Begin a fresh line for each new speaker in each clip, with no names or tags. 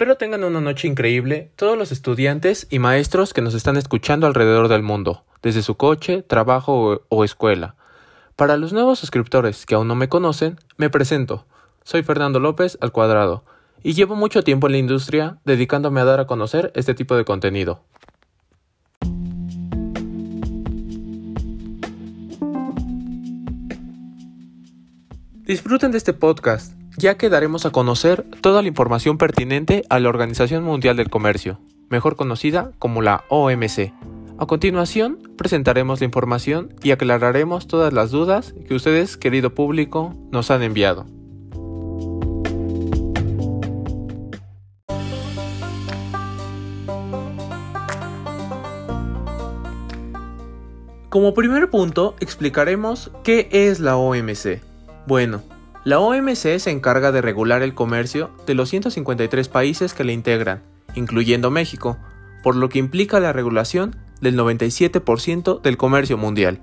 Espero tengan una noche increíble todos los estudiantes y maestros que nos están escuchando alrededor del mundo, desde su coche, trabajo o, escuela. Para los nuevos suscriptores que aún no me conocen, me presento. Soy Fernando López al cuadrado y llevo mucho tiempo en la industria dedicándome a dar a conocer este tipo de contenido. Disfruten de este podcast, ya que daremos a conocer toda la información pertinente a la Organización Mundial del Comercio, mejor conocida como la OMC. A continuación, presentaremos la información y aclararemos todas las dudas que ustedes, querido público, nos han enviado. Como primer punto, explicaremos qué es la OMC. Bueno, la OMC se encarga de regular el comercio de los 153 países que la integran, incluyendo México, por lo que implica la regulación del 97% del comercio mundial.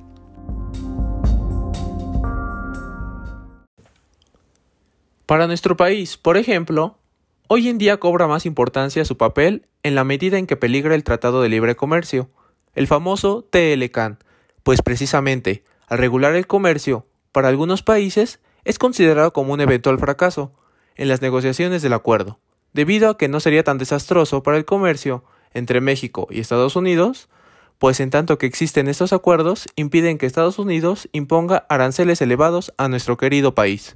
Para nuestro país, por ejemplo, hoy en día cobra más importancia su papel en la medida en que peligra el Tratado de Libre Comercio, el famoso TLCAN, pues precisamente, al regular el comercio, para algunos países es considerado como un eventual fracaso en las negociaciones del acuerdo, debido a que no sería tan desastroso para el comercio entre México y Estados Unidos, pues en tanto que existen estos acuerdos impiden que Estados Unidos imponga aranceles elevados a nuestro querido país.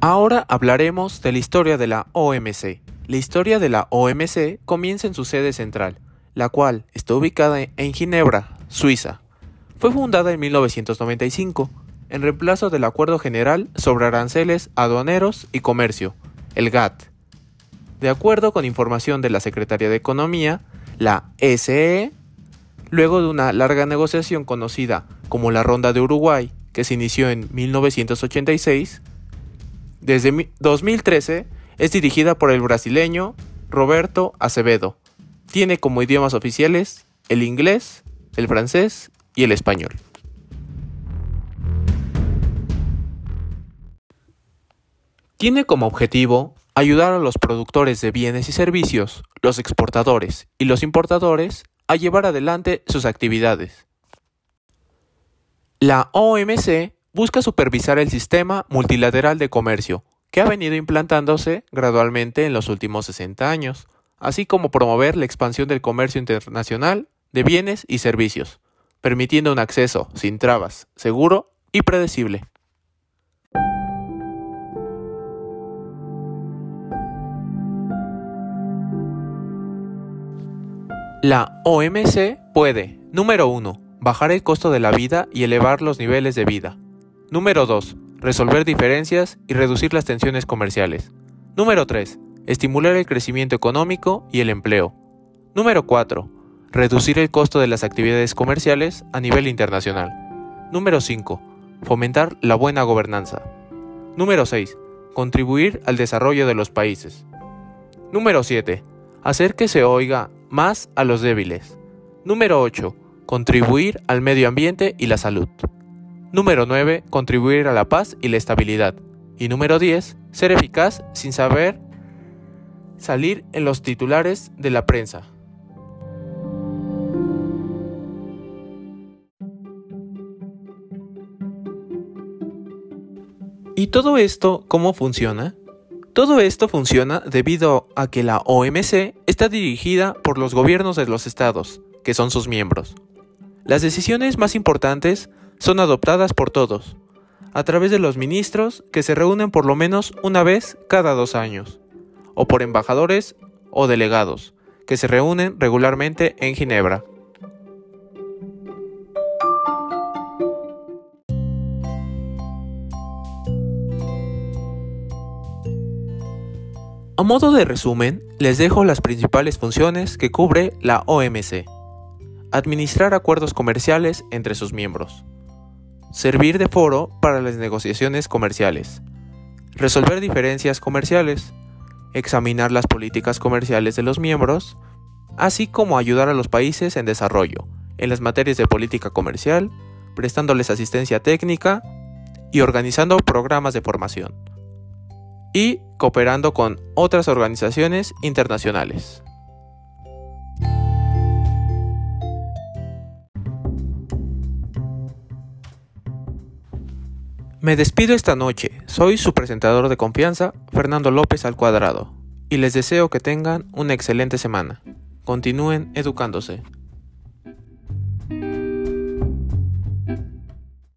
Ahora hablaremos de la historia de la OMC. La historia de la OMC comienza en su sede central, la cual está ubicada en Ginebra, Suiza. Fue fundada en 1995, en reemplazo del Acuerdo General sobre Aranceles Aduaneros y Comercio, el GATT. De acuerdo con información de la Secretaría de Economía, la SEE, luego de una larga negociación conocida como la Ronda de Uruguay, que se inició en 1986, desde 2013 es dirigida por el brasileño Roberto Acevedo, tiene como idiomas oficiales el inglés, el francés y el español. Tiene como objetivo ayudar a los productores de bienes y servicios, los exportadores y los importadores a llevar adelante sus actividades. La OMC busca supervisar el sistema multilateral de comercio, que ha venido implantándose gradualmente en los últimos 60 años, así como promover la expansión del comercio internacional de bienes y servicios, permitiendo un acceso sin trabas, seguro y predecible. La OMC puede, número 1, bajar el costo de la vida y elevar los niveles de vida. Número 2, resolver diferencias y reducir las tensiones comerciales. Número 3, estimular el crecimiento económico y el empleo. Número 4. Reducir el costo de las actividades comerciales a nivel internacional. Número 5. Fomentar la buena gobernanza. Número 6. Contribuir al desarrollo de los países. Número 7. Hacer que se oiga más a los débiles. Número 8. Contribuir al medio ambiente y la salud. Número 9. Contribuir a la paz y la estabilidad. Y número 10. Ser eficaz sin saber salir en los titulares de la prensa. ¿Y todo esto cómo funciona? Todo esto funciona debido a que la OMC está dirigida por los gobiernos de los estados, que son sus miembros. Las decisiones más importantes son adoptadas por todos, a través de los ministros que se reúnen por lo menos una vez cada dos años o por embajadores o delegados, que se reúnen regularmente en Ginebra. A modo de resumen, les dejo las principales funciones que cubre la OMC. Administrar acuerdos comerciales entre sus miembros. Servir de foro para las negociaciones comerciales. Resolver diferencias comerciales examinar las políticas comerciales de los miembros, así como ayudar a los países en desarrollo, en las materias de política comercial, prestándoles asistencia técnica, y organizando programas de formación. Y cooperando con otras organizaciones internacionales. Me despido esta noche, soy su presentador de confianza, Fernando López al cuadrado, y les deseo que tengan una excelente semana. Continúen educándose.